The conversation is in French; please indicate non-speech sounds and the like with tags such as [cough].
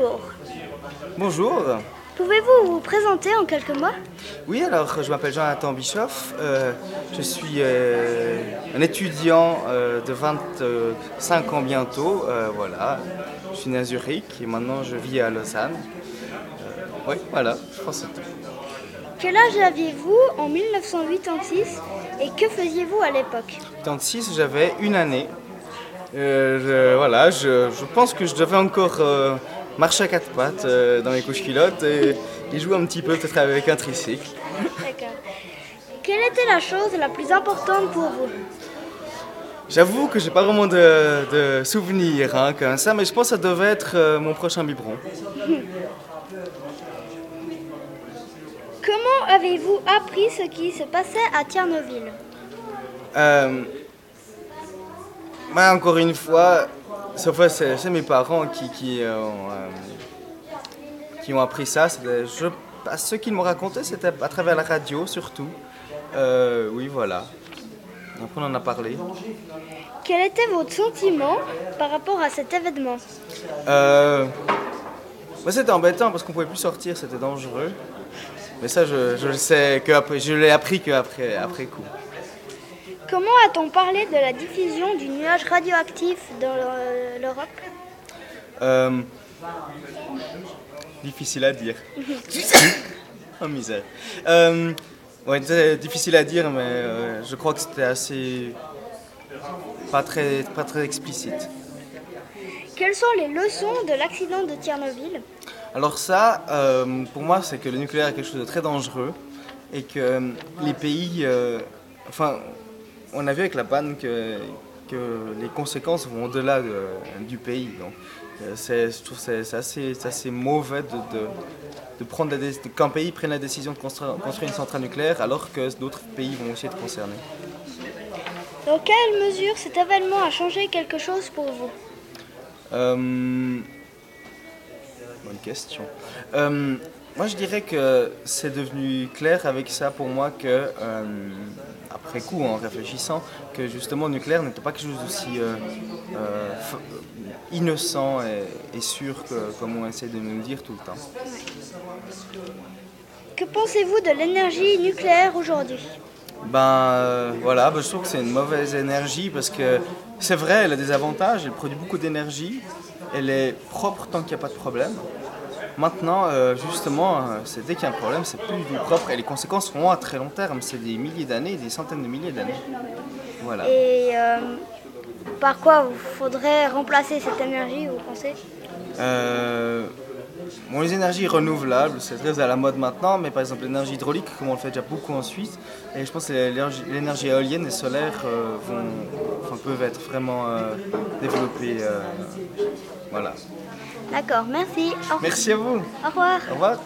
Bonjour. Bonjour. Pouvez-vous vous présenter en quelques mots? Oui, alors je m'appelle Jonathan Bischoff. Euh, je suis euh, un étudiant euh, de 25 ans bientôt. Euh, voilà. Je suis né à Zurich et maintenant je vis à Lausanne. Oui, voilà, je pense que c'est tout. Quel âge aviez-vous en 1986 et que faisiez-vous à l'époque? 86, j'avais une année. Je- voilà, je, je pense que je devais encore marcher à quatre pattes euh, dans les couches culottes et, et jouer un petit peu peut-être avec un tricycle. D'accord. Quelle était la chose la plus importante pour vous? J'avoue que j'ai pas vraiment de, de souvenirs hein, comme ça, mais je pense que ça devait être euh, mon prochain biberon. [laughs] Comment avez-vous appris ce qui se passait à Tiernoville Euh, bah, encore une fois, cette fois c'est mes parents qui, qui, euh, ont, euh, qui ont appris ça. C'était- Je, à ceux qui m'ont raconté, c'était à travers la radio surtout. Euh, oui, voilà. Après, on en a parlé. Quel était votre sentiment par rapport à cet événement Euh, bah, c'était embêtant parce qu'on pouvait plus sortir, c'était dangereux. Mais ça, je, je le sais que après- je l'ai appris qu'après après coup. Comment a-t-on parlé de la diffusion du nuage radioactif dans le- l'Europe? Euh, difficile à dire. [laughs] oh misère. Euh, ouais, c'est difficile à dire, mais euh, je crois que c'était assez. pas très, pas très explicite. Quelles sont les leçons de l'accident de Tiernoville Alors, ça, pour moi, c'est que le nucléaire est quelque chose de très dangereux et que les pays. enfin, on a vu avec la panne que, que les conséquences vont au-delà de- du pays. Donc, euh, c'est, je trouve que c'est, assez, mauvais de, de, de prendre qu'un pays prenne la décision de construire, construire une centrale nucléaire alors que d'autres pays vont aussi être concernés. Dans quelle mesure cet événement a changé quelque chose pour vous? Euh, bonne question. Euh, moi, je dirais que c'est devenu clair avec ça pour moi que, euh, après coup, en réfléchissant, que justement le nucléaire n'était pas quelque chose d'aussi euh, euh, innocent et, et sûr que, comme on essaie de nous le dire tout le temps. Que pensez-vous de l'énergie nucléaire aujourd'hui? Ben voilà, ben, je trouve que c'est une mauvaise énergie parce que c'est vrai, elle a des avantages, elle produit beaucoup d'énergie, elle est propre tant qu'il n'y a pas de problème. Maintenant, euh, justement, euh, c'est dès qu'il y a un problème, c'est plus du propre et les conséquences seront à très long terme. C'est des milliers d'années, des centaines de milliers d'années. Voilà. Et euh, par quoi faudrait remplacer cette énergie, vous pensez? Bon, les énergies renouvelables, c'est très à la mode maintenant, mais par exemple l'énergie hydraulique, comme on le fait déjà beaucoup en Suisse, et je pense que l'énergie éolienne et solaire euh, vont, enfin, peuvent être vraiment euh, développées. euh, voilà. D'accord, merci. Merci à vous. au revoir. Au revoir.